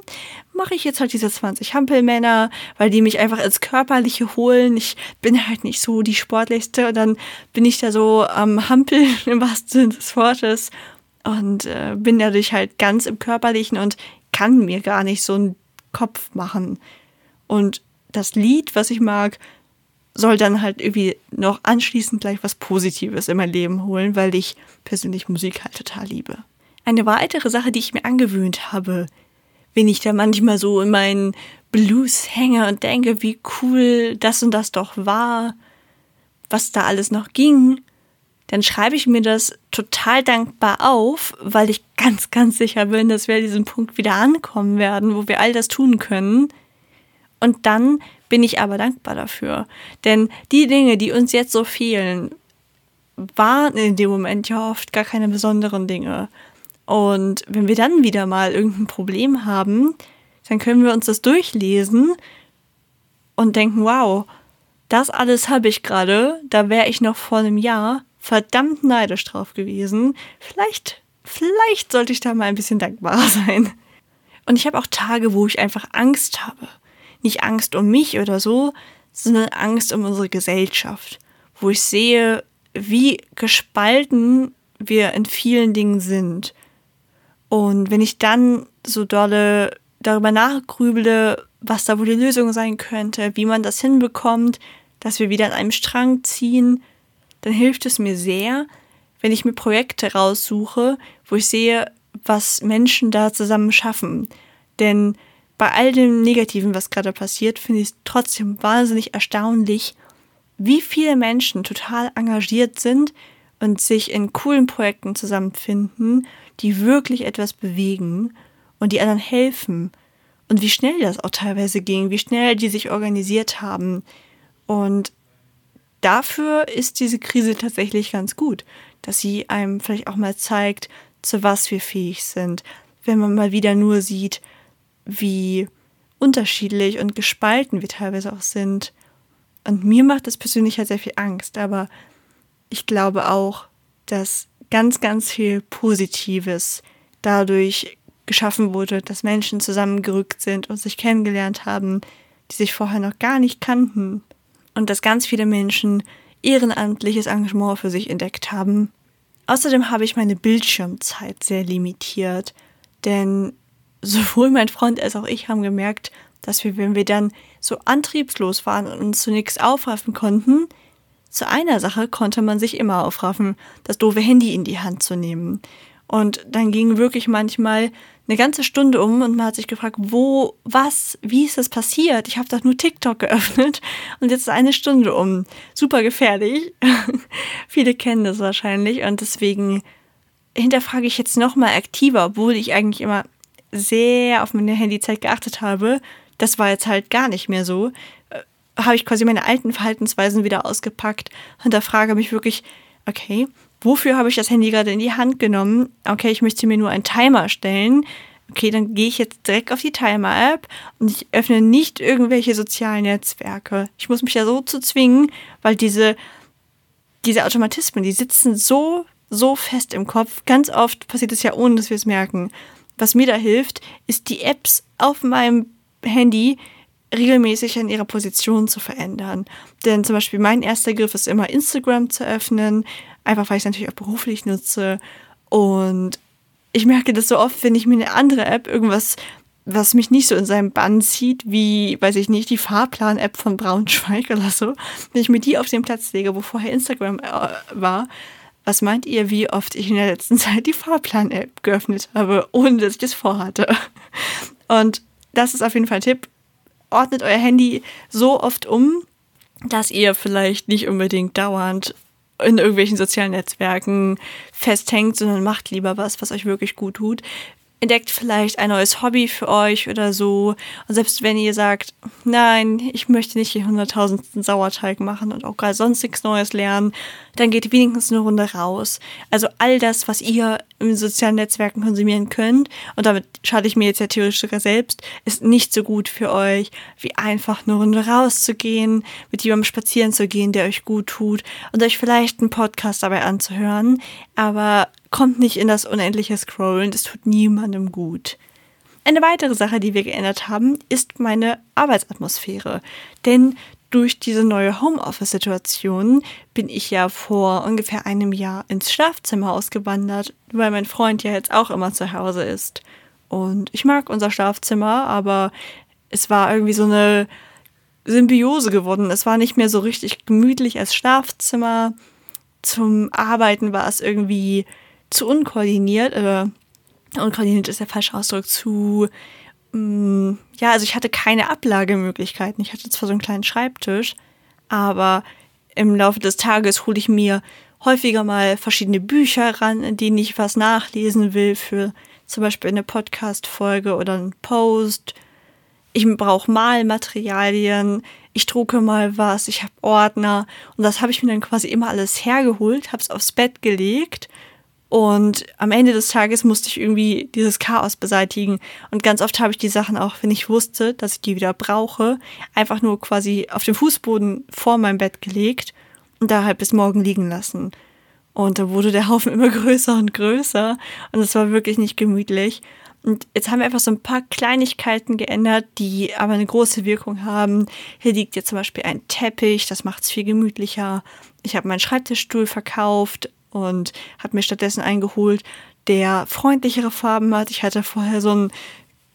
mache ich jetzt halt diese 20 Hampelmänner, weil die mich einfach ins Körperliche holen. Ich bin halt nicht so die Sportlichste und dann bin ich da so am Hampeln im wahrsten Sinne des Wortes und äh, bin dadurch halt ganz im Körperlichen und kann mir gar nicht so einen Kopf machen. Und das Lied, was ich mag, soll dann halt irgendwie noch anschließend gleich was Positives in mein Leben holen, weil ich persönlich Musik halt total liebe. Eine weitere Sache, die ich mir angewöhnt habe, wenn ich da manchmal so in meinen Blues hänge und denke, wie cool das und das doch war, was da alles noch ging, dann schreibe ich mir das total dankbar auf, weil ich ganz, ganz sicher bin, dass wir an diesem Punkt wieder ankommen werden, wo wir all das tun können. Und dann bin ich aber dankbar dafür. Denn die Dinge, die uns jetzt so fehlen, waren in dem Moment ja oft gar keine besonderen Dinge. Und wenn wir dann wieder mal irgendein Problem haben, dann können wir uns das durchlesen und denken, wow, das alles habe ich gerade, da wäre ich noch vor einem Jahr verdammt neidisch drauf gewesen. Vielleicht, vielleicht sollte ich da mal ein bisschen dankbarer sein. Und ich habe auch Tage, wo ich einfach Angst habe nicht Angst um mich oder so, sondern Angst um unsere Gesellschaft, wo ich sehe, wie gespalten wir in vielen Dingen sind. Und wenn ich dann so dolle darüber nachgrüble, was da wohl die Lösung sein könnte, wie man das hinbekommt, dass wir wieder an einem Strang ziehen, dann hilft es mir sehr, wenn ich mir Projekte raussuche, wo ich sehe, was Menschen da zusammen schaffen. Denn bei all dem Negativen, was gerade passiert, finde ich es trotzdem wahnsinnig erstaunlich, wie viele Menschen total engagiert sind und sich in coolen Projekten zusammenfinden, die wirklich etwas bewegen und die anderen helfen. Und wie schnell das auch teilweise ging, wie schnell die sich organisiert haben. Und dafür ist diese Krise tatsächlich ganz gut, dass sie einem vielleicht auch mal zeigt, zu was wir fähig sind. Wenn man mal wieder nur sieht, wie unterschiedlich und gespalten wir teilweise auch sind. Und mir macht das persönlich halt sehr viel Angst, aber ich glaube auch, dass ganz, ganz viel Positives dadurch geschaffen wurde, dass Menschen zusammengerückt sind und sich kennengelernt haben, die sich vorher noch gar nicht kannten. Und dass ganz viele Menschen ehrenamtliches Engagement für sich entdeckt haben. Außerdem habe ich meine Bildschirmzeit sehr limitiert, denn sowohl mein Freund als auch ich haben gemerkt, dass wir, wenn wir dann so antriebslos waren und uns zu nichts aufraffen konnten, zu einer Sache konnte man sich immer aufraffen, das doofe Handy in die Hand zu nehmen. Und dann ging wirklich manchmal eine ganze Stunde um und man hat sich gefragt, wo, was, wie ist das passiert? Ich habe doch nur TikTok geöffnet und jetzt ist eine Stunde um. Super gefährlich. Viele kennen das wahrscheinlich und deswegen hinterfrage ich jetzt noch mal aktiver, obwohl ich eigentlich immer sehr auf meine Handyzeit geachtet habe, das war jetzt halt gar nicht mehr so, äh, habe ich quasi meine alten Verhaltensweisen wieder ausgepackt und da frage mich wirklich, okay, wofür habe ich das Handy gerade in die Hand genommen? Okay, ich möchte mir nur einen Timer stellen. Okay, dann gehe ich jetzt direkt auf die Timer-App und ich öffne nicht irgendwelche sozialen Netzwerke. Ich muss mich ja so zu zwingen, weil diese, diese Automatismen, die sitzen so, so fest im Kopf. Ganz oft passiert es ja ohne, dass wir es merken. Was mir da hilft, ist die Apps auf meinem Handy regelmäßig in ihrer Position zu verändern. Denn zum Beispiel mein erster Griff ist immer Instagram zu öffnen, einfach weil ich es natürlich auch beruflich nutze. Und ich merke das so oft, wenn ich mir eine andere App irgendwas, was mich nicht so in seinem Bann zieht, wie, weiß ich nicht, die Fahrplan-App von Braunschweig oder so, wenn ich mir die auf den Platz lege, wo vorher Instagram äh, war, was meint ihr, wie oft ich in der letzten Zeit die Fahrplan-App geöffnet habe, ohne dass ich das vorhatte? Und das ist auf jeden Fall ein Tipp ordnet euer Handy so oft um, dass ihr vielleicht nicht unbedingt dauernd in irgendwelchen sozialen Netzwerken festhängt, sondern macht lieber was, was euch wirklich gut tut entdeckt vielleicht ein neues Hobby für euch oder so. Und selbst wenn ihr sagt, nein, ich möchte nicht hier hunderttausendsten Sauerteig machen und auch gerade sonst nichts Neues lernen, dann geht wenigstens eine Runde raus. Also all das, was ihr in sozialen Netzwerken konsumieren könnt, und damit schade ich mir jetzt ja theoretisch sogar selbst, ist nicht so gut für euch, wie einfach eine Runde rauszugehen, mit jemandem spazieren zu gehen, der euch gut tut und euch vielleicht einen Podcast dabei anzuhören. Aber kommt nicht in das unendliche Scrollen, das tut niemandem gut. Eine weitere Sache, die wir geändert haben, ist meine Arbeitsatmosphäre. Denn durch diese neue Homeoffice-Situation bin ich ja vor ungefähr einem Jahr ins Schlafzimmer ausgewandert, weil mein Freund ja jetzt auch immer zu Hause ist. Und ich mag unser Schlafzimmer, aber es war irgendwie so eine Symbiose geworden. Es war nicht mehr so richtig gemütlich als Schlafzimmer. Zum Arbeiten war es irgendwie zu unkoordiniert, äh, unkoordiniert ist der falsche Ausdruck, zu, mh, mm, ja, also ich hatte keine Ablagemöglichkeiten. Ich hatte zwar so einen kleinen Schreibtisch, aber im Laufe des Tages hole ich mir häufiger mal verschiedene Bücher ran, in denen ich was nachlesen will für zum Beispiel eine Podcast-Folge oder einen Post. Ich brauche Malmaterialien, ich drucke mal was, ich habe Ordner und das habe ich mir dann quasi immer alles hergeholt, habe es aufs Bett gelegt und am Ende des Tages musste ich irgendwie dieses Chaos beseitigen. Und ganz oft habe ich die Sachen auch, wenn ich wusste, dass ich die wieder brauche, einfach nur quasi auf den Fußboden vor meinem Bett gelegt und da halt bis morgen liegen lassen. Und da wurde der Haufen immer größer und größer. Und es war wirklich nicht gemütlich. Und jetzt haben wir einfach so ein paar Kleinigkeiten geändert, die aber eine große Wirkung haben. Hier liegt jetzt zum Beispiel ein Teppich, das macht es viel gemütlicher. Ich habe meinen Schreibtischstuhl verkauft und habe mir stattdessen eingeholt, der freundlichere Farben hat. Ich hatte vorher so ein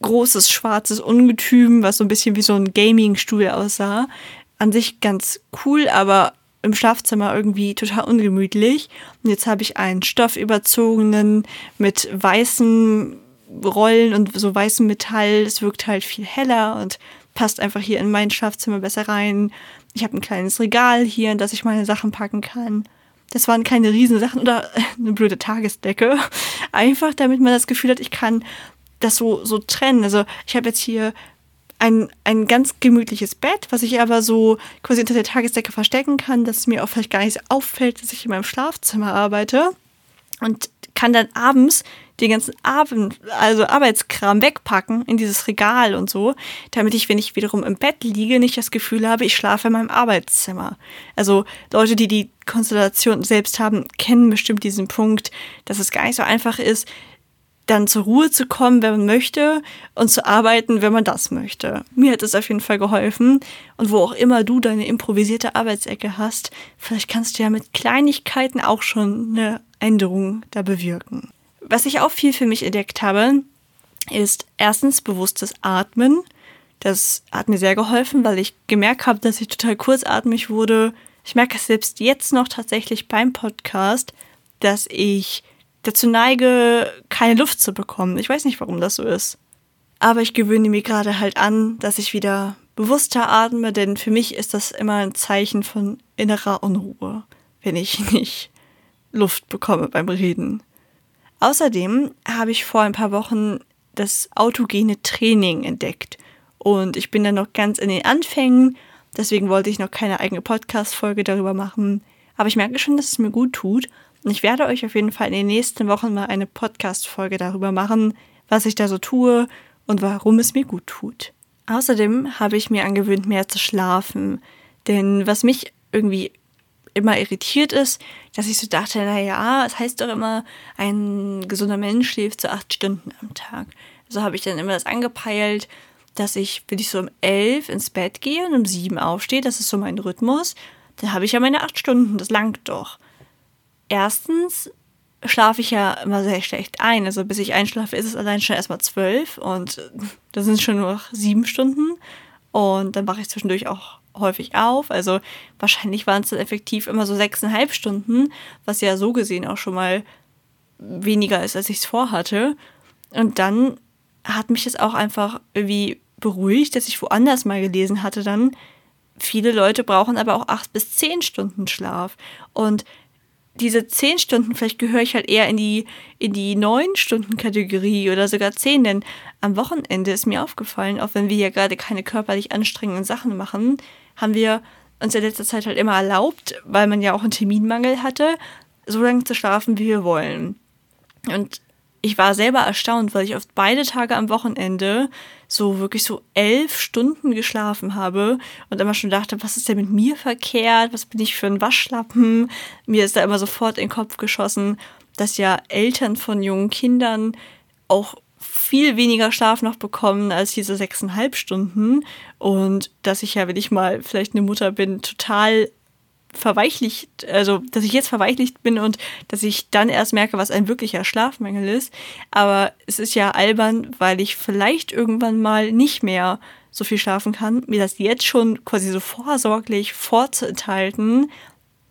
großes schwarzes Ungetüm, was so ein bisschen wie so ein Gaming-Stuhl aussah. An sich ganz cool, aber im Schlafzimmer irgendwie total ungemütlich. Und jetzt habe ich einen stoffüberzogenen mit weißen Rollen und so weißem Metall. Es wirkt halt viel heller und passt einfach hier in mein Schlafzimmer besser rein. Ich habe ein kleines Regal hier, in das ich meine Sachen packen kann. Das waren keine Riesensachen oder eine blöde Tagesdecke. Einfach damit man das Gefühl hat, ich kann das so, so trennen. Also ich habe jetzt hier ein, ein ganz gemütliches Bett, was ich aber so quasi unter der Tagesdecke verstecken kann, dass es mir auch vielleicht gar nicht auffällt, dass ich in meinem Schlafzimmer arbeite. Und kann dann abends den ganzen Abend, also Arbeitskram wegpacken in dieses Regal und so, damit ich, wenn ich wiederum im Bett liege, nicht das Gefühl habe, ich schlafe in meinem Arbeitszimmer. Also Leute, die die Konstellation selbst haben, kennen bestimmt diesen Punkt, dass es gar nicht so einfach ist, dann zur Ruhe zu kommen, wenn man möchte und zu arbeiten, wenn man das möchte. Mir hat es auf jeden Fall geholfen und wo auch immer du deine improvisierte Arbeitsecke hast, vielleicht kannst du ja mit Kleinigkeiten auch schon eine Änderung da bewirken. Was ich auch viel für mich entdeckt habe, ist erstens bewusstes Atmen. Das hat mir sehr geholfen, weil ich gemerkt habe, dass ich total kurzatmig wurde. Ich merke es selbst jetzt noch tatsächlich beim Podcast, dass ich dazu neige, keine Luft zu bekommen. Ich weiß nicht, warum das so ist. Aber ich gewöhne mir gerade halt an, dass ich wieder bewusster atme, denn für mich ist das immer ein Zeichen von innerer Unruhe, wenn ich nicht Luft bekomme beim Reden. Außerdem habe ich vor ein paar Wochen das autogene Training entdeckt und ich bin dann noch ganz in den Anfängen, deswegen wollte ich noch keine eigene Podcast-Folge darüber machen. Aber ich merke schon, dass es mir gut tut. Und ich werde euch auf jeden Fall in den nächsten Wochen mal eine Podcast-Folge darüber machen, was ich da so tue und warum es mir gut tut. Außerdem habe ich mir angewöhnt, mehr zu schlafen. Denn was mich irgendwie immer irritiert ist, dass ich so dachte, naja, es heißt doch immer, ein gesunder Mensch schläft so acht Stunden am Tag. So habe ich dann immer das angepeilt, dass ich, wenn ich so um elf ins Bett gehe und um sieben aufstehe, das ist so mein Rhythmus, dann habe ich ja meine acht Stunden, das langt doch. Erstens schlafe ich ja immer sehr schlecht ein. Also bis ich einschlafe, ist es allein schon erstmal zwölf und das sind schon nur noch sieben Stunden. Und dann wache ich zwischendurch auch häufig auf. Also wahrscheinlich waren es dann effektiv immer so sechseinhalb Stunden, was ja so gesehen auch schon mal weniger ist, als ich es vorhatte. Und dann hat mich das auch einfach irgendwie beruhigt, dass ich woanders mal gelesen hatte dann, viele Leute brauchen aber auch acht bis zehn Stunden Schlaf. Und diese zehn Stunden, vielleicht gehöre ich halt eher in die, in die neun Stunden Kategorie oder sogar zehn, denn am Wochenende ist mir aufgefallen, auch wenn wir ja gerade keine körperlich anstrengenden Sachen machen, haben wir uns in letzter Zeit halt immer erlaubt, weil man ja auch einen Terminmangel hatte, so lange zu schlafen, wie wir wollen. Und ich war selber erstaunt, weil ich oft beide Tage am Wochenende so wirklich so elf Stunden geschlafen habe und immer schon dachte, was ist denn mit mir verkehrt? Was bin ich für ein Waschlappen? Mir ist da immer sofort in den Kopf geschossen, dass ja Eltern von jungen Kindern auch viel weniger Schlaf noch bekommen als diese sechseinhalb Stunden und dass ich ja, wenn ich mal vielleicht eine Mutter bin, total verweichlicht, also dass ich jetzt verweichlicht bin und dass ich dann erst merke, was ein wirklicher Schlafmangel ist. Aber es ist ja albern, weil ich vielleicht irgendwann mal nicht mehr so viel schlafen kann, mir das jetzt schon quasi so vorsorglich vorzuenthalten,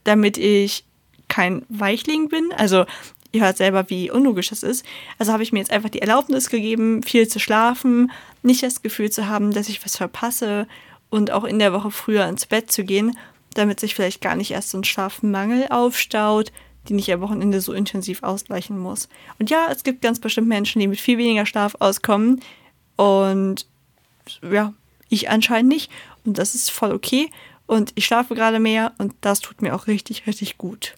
damit ich kein Weichling bin. Also ihr hört selber, wie unlogisch das ist. Also habe ich mir jetzt einfach die Erlaubnis gegeben, viel zu schlafen, nicht das Gefühl zu haben, dass ich was verpasse und auch in der Woche früher ins Bett zu gehen damit sich vielleicht gar nicht erst so ein Schlafmangel aufstaut, den ich am Wochenende so intensiv ausgleichen muss. Und ja, es gibt ganz bestimmt Menschen, die mit viel weniger Schlaf auskommen. Und ja, ich anscheinend nicht. Und das ist voll okay. Und ich schlafe gerade mehr und das tut mir auch richtig, richtig gut.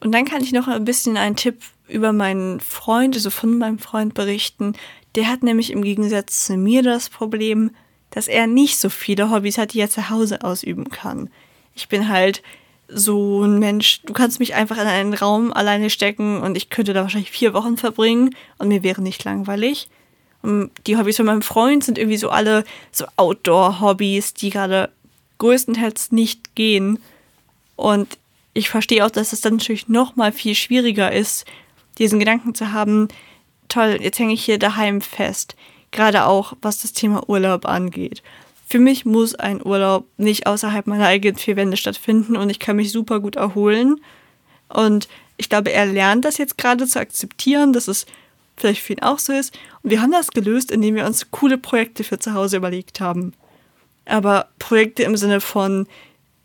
Und dann kann ich noch ein bisschen einen Tipp über meinen Freund, also von meinem Freund berichten. Der hat nämlich im Gegensatz zu mir das Problem, dass er nicht so viele Hobbys hat, die er zu Hause ausüben kann. Ich bin halt so ein Mensch, du kannst mich einfach in einen Raum alleine stecken und ich könnte da wahrscheinlich vier Wochen verbringen und mir wäre nicht langweilig. Und die Hobbys von meinem Freund sind irgendwie so alle so Outdoor-Hobbys, die gerade größtenteils nicht gehen. Und ich verstehe auch, dass es dann natürlich noch mal viel schwieriger ist, diesen Gedanken zu haben, toll, jetzt hänge ich hier daheim fest. Gerade auch, was das Thema Urlaub angeht für mich muss ein Urlaub nicht außerhalb meiner eigenen vier Wände stattfinden und ich kann mich super gut erholen. Und ich glaube, er lernt das jetzt gerade zu akzeptieren, dass es vielleicht für ihn auch so ist. Und wir haben das gelöst, indem wir uns coole Projekte für zu Hause überlegt haben. Aber Projekte im Sinne von,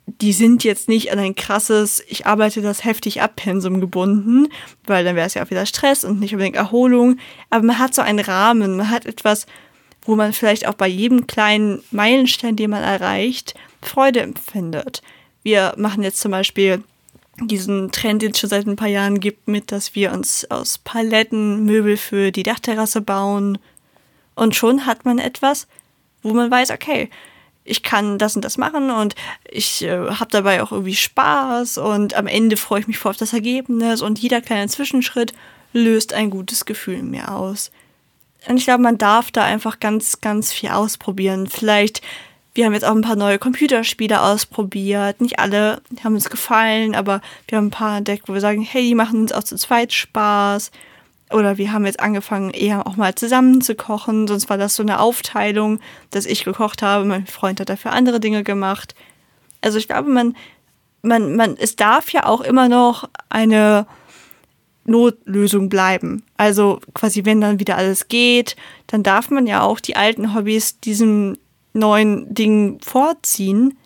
die sind jetzt nicht an ein krasses, ich arbeite das heftig ab Pensum gebunden, weil dann wäre es ja auch wieder Stress und nicht unbedingt Erholung. Aber man hat so einen Rahmen, man hat etwas, wo man vielleicht auch bei jedem kleinen Meilenstein, den man erreicht, Freude empfindet. Wir machen jetzt zum Beispiel diesen Trend, den es schon seit ein paar Jahren gibt, mit, dass wir uns aus Paletten Möbel für die Dachterrasse bauen. Und schon hat man etwas, wo man weiß, okay, ich kann das und das machen und ich äh, habe dabei auch irgendwie Spaß und am Ende freue ich mich voll auf das Ergebnis und jeder kleine Zwischenschritt löst ein gutes Gefühl in mir aus. Und ich glaube, man darf da einfach ganz, ganz viel ausprobieren. Vielleicht, wir haben jetzt auch ein paar neue Computerspiele ausprobiert. Nicht alle haben uns gefallen, aber wir haben ein paar entdeckt, wo wir sagen, hey, die machen uns auch zu zweit Spaß. Oder wir haben jetzt angefangen, eher auch mal zusammen zu kochen. Sonst war das so eine Aufteilung, dass ich gekocht habe, mein Freund hat dafür andere Dinge gemacht. Also ich glaube, man, man, man, es darf ja auch immer noch eine Notlösung bleiben. Also quasi, wenn dann wieder alles geht, dann darf man ja auch die alten Hobbys diesem neuen Ding vorziehen.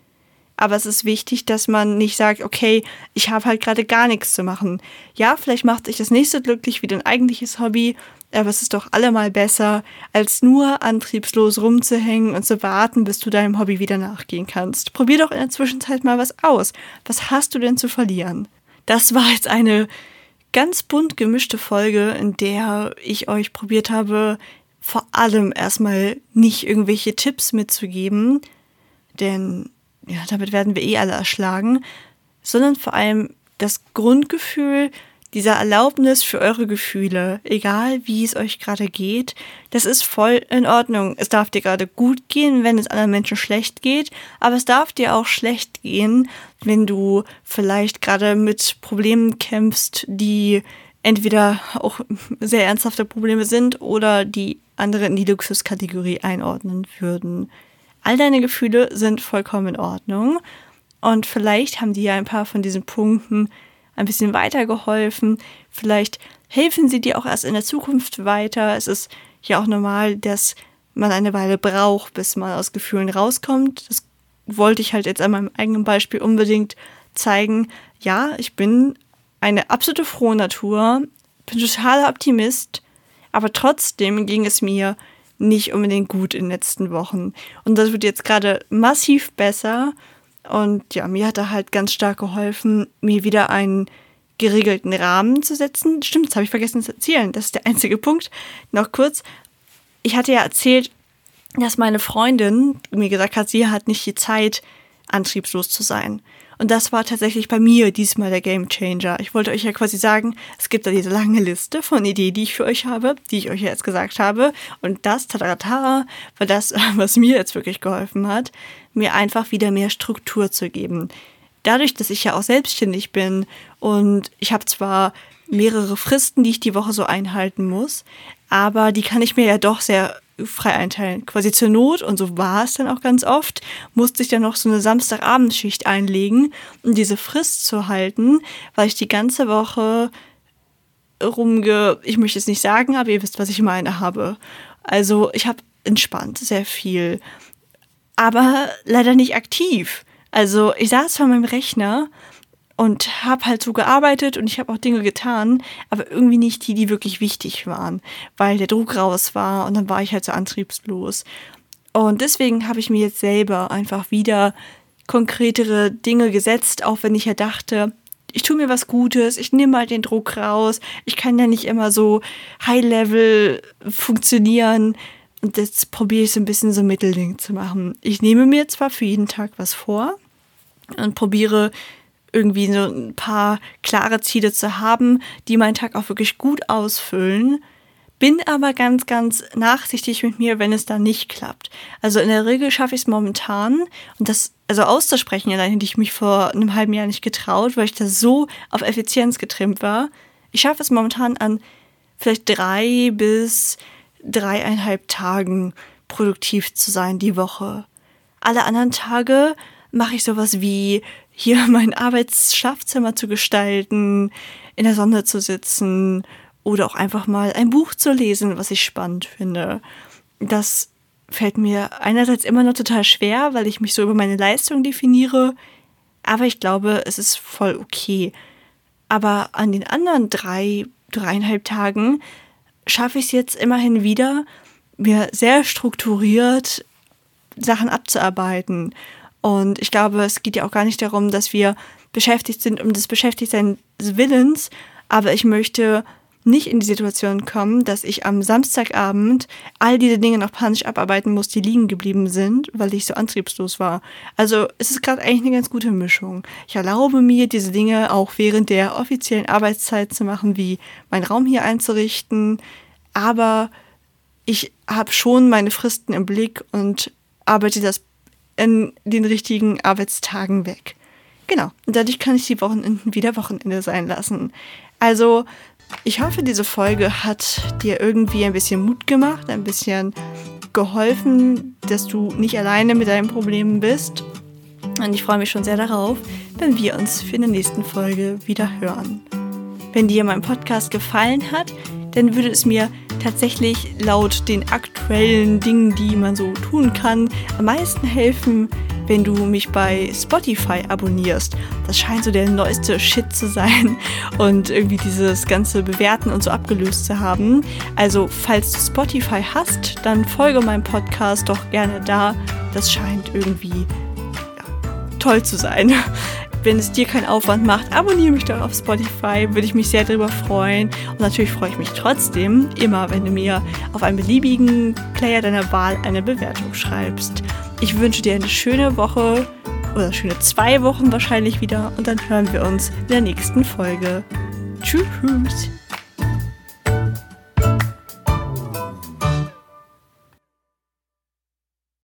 Aber es ist wichtig, dass man nicht sagt, okay, ich habe halt gerade gar nichts zu machen. Ja, vielleicht macht sich das nicht so glücklich wie dein eigentliches Hobby, aber es ist doch allemal besser, als nur antriebslos rumzuhängen und zu warten, bis du deinem Hobby wieder nachgehen kannst. Probier doch in der Zwischenzeit mal was aus. Was hast du denn zu verlieren? Das war jetzt eine ganz bunt gemischte Folge, in der ich euch probiert habe, vor allem erstmal nicht irgendwelche Tipps mitzugeben, denn ja, damit werden wir eh alle erschlagen, sondern vor allem das Grundgefühl, dieser Erlaubnis für eure Gefühle, egal wie es euch gerade geht, das ist voll in Ordnung. Es darf dir gerade gut gehen, wenn es anderen Menschen schlecht geht, aber es darf dir auch schlecht gehen, wenn du vielleicht gerade mit Problemen kämpfst, die entweder auch sehr ernsthafte Probleme sind oder die andere in die Luxuskategorie einordnen würden. All deine Gefühle sind vollkommen in Ordnung und vielleicht haben dir ja ein paar von diesen Punkten ein bisschen weitergeholfen. Vielleicht helfen sie dir auch erst in der Zukunft weiter. Es ist ja auch normal, dass man eine Weile braucht, bis man aus Gefühlen rauskommt. Das wollte ich halt jetzt an meinem eigenen Beispiel unbedingt zeigen. Ja, ich bin eine absolute frohe Natur, bin totaler Optimist, aber trotzdem ging es mir nicht unbedingt gut in den letzten Wochen. Und das wird jetzt gerade massiv besser. Und ja, mir hat er halt ganz stark geholfen, mir wieder einen geregelten Rahmen zu setzen. Stimmt, das habe ich vergessen zu erzählen. Das ist der einzige Punkt. Noch kurz. Ich hatte ja erzählt, dass meine Freundin mir gesagt hat, sie hat nicht die Zeit, antriebslos zu sein. Und das war tatsächlich bei mir diesmal der Game Changer. Ich wollte euch ja quasi sagen, es gibt da diese lange Liste von Ideen, die ich für euch habe, die ich euch ja jetzt gesagt habe. Und das, tatatara, war das, was mir jetzt wirklich geholfen hat, mir einfach wieder mehr Struktur zu geben. Dadurch, dass ich ja auch selbstständig bin und ich habe zwar mehrere Fristen, die ich die Woche so einhalten muss, aber die kann ich mir ja doch sehr frei einteilen. Quasi zur Not, und so war es dann auch ganz oft, musste ich dann noch so eine Samstagabendschicht einlegen, um diese Frist zu halten, weil ich die ganze Woche rumge, ich möchte es nicht sagen, aber ihr wisst, was ich meine, habe. Also ich habe entspannt sehr viel, aber leider nicht aktiv. Also ich saß vor meinem Rechner und habe halt so gearbeitet und ich habe auch Dinge getan, aber irgendwie nicht die, die wirklich wichtig waren, weil der Druck raus war und dann war ich halt so antriebslos. Und deswegen habe ich mir jetzt selber einfach wieder konkretere Dinge gesetzt, auch wenn ich ja dachte, ich tue mir was Gutes, ich nehme mal den Druck raus, ich kann ja nicht immer so High-Level funktionieren. Und jetzt probiere ich so ein bisschen so Mittelding zu machen. Ich nehme mir zwar für jeden Tag was vor und probiere irgendwie so ein paar klare Ziele zu haben, die meinen Tag auch wirklich gut ausfüllen. Bin aber ganz, ganz nachsichtig mit mir, wenn es da nicht klappt. Also in der Regel schaffe ich es momentan und das also auszusprechen, allein hätte ich mich vor einem halben Jahr nicht getraut, weil ich da so auf Effizienz getrimmt war. Ich schaffe es momentan an vielleicht drei bis dreieinhalb Tagen produktiv zu sein die Woche. Alle anderen Tage mache ich sowas wie hier mein Arbeitsschlafzimmer zu gestalten, in der Sonne zu sitzen oder auch einfach mal ein Buch zu lesen, was ich spannend finde. Das fällt mir einerseits immer noch total schwer, weil ich mich so über meine Leistung definiere, aber ich glaube, es ist voll okay. Aber an den anderen drei, dreieinhalb Tagen schaffe ich es jetzt immerhin wieder, mir sehr strukturiert Sachen abzuarbeiten. Und ich glaube, es geht ja auch gar nicht darum, dass wir beschäftigt sind um des Beschäftigtseins Willens, aber ich möchte nicht in die Situation kommen, dass ich am Samstagabend all diese Dinge noch panisch abarbeiten muss, die liegen geblieben sind, weil ich so antriebslos war. Also es ist gerade eigentlich eine ganz gute Mischung. Ich erlaube mir, diese Dinge auch während der offiziellen Arbeitszeit zu machen, wie meinen Raum hier einzurichten, aber ich habe schon meine Fristen im Blick und arbeite das in den richtigen Arbeitstagen weg. Genau. Und dadurch kann ich die Wochenenden wieder Wochenende sein lassen. Also, ich hoffe, diese Folge hat dir irgendwie ein bisschen Mut gemacht, ein bisschen geholfen, dass du nicht alleine mit deinen Problemen bist. Und ich freue mich schon sehr darauf, wenn wir uns für die nächste Folge wieder hören. Wenn dir mein Podcast gefallen hat, dann würde es mir tatsächlich laut den aktuellen Dingen, die man so tun kann, am meisten helfen, wenn du mich bei Spotify abonnierst. Das scheint so der neueste Shit zu sein und irgendwie dieses ganze Bewerten und so abgelöst zu haben. Also, falls du Spotify hast, dann folge meinem Podcast doch gerne da. Das scheint irgendwie toll zu sein. Wenn es dir keinen Aufwand macht, abonniere mich doch auf Spotify, würde ich mich sehr darüber freuen. Und natürlich freue ich mich trotzdem immer, wenn du mir auf einem beliebigen Player deiner Wahl eine Bewertung schreibst. Ich wünsche dir eine schöne Woche oder schöne zwei Wochen wahrscheinlich wieder und dann hören wir uns in der nächsten Folge. Tschüss.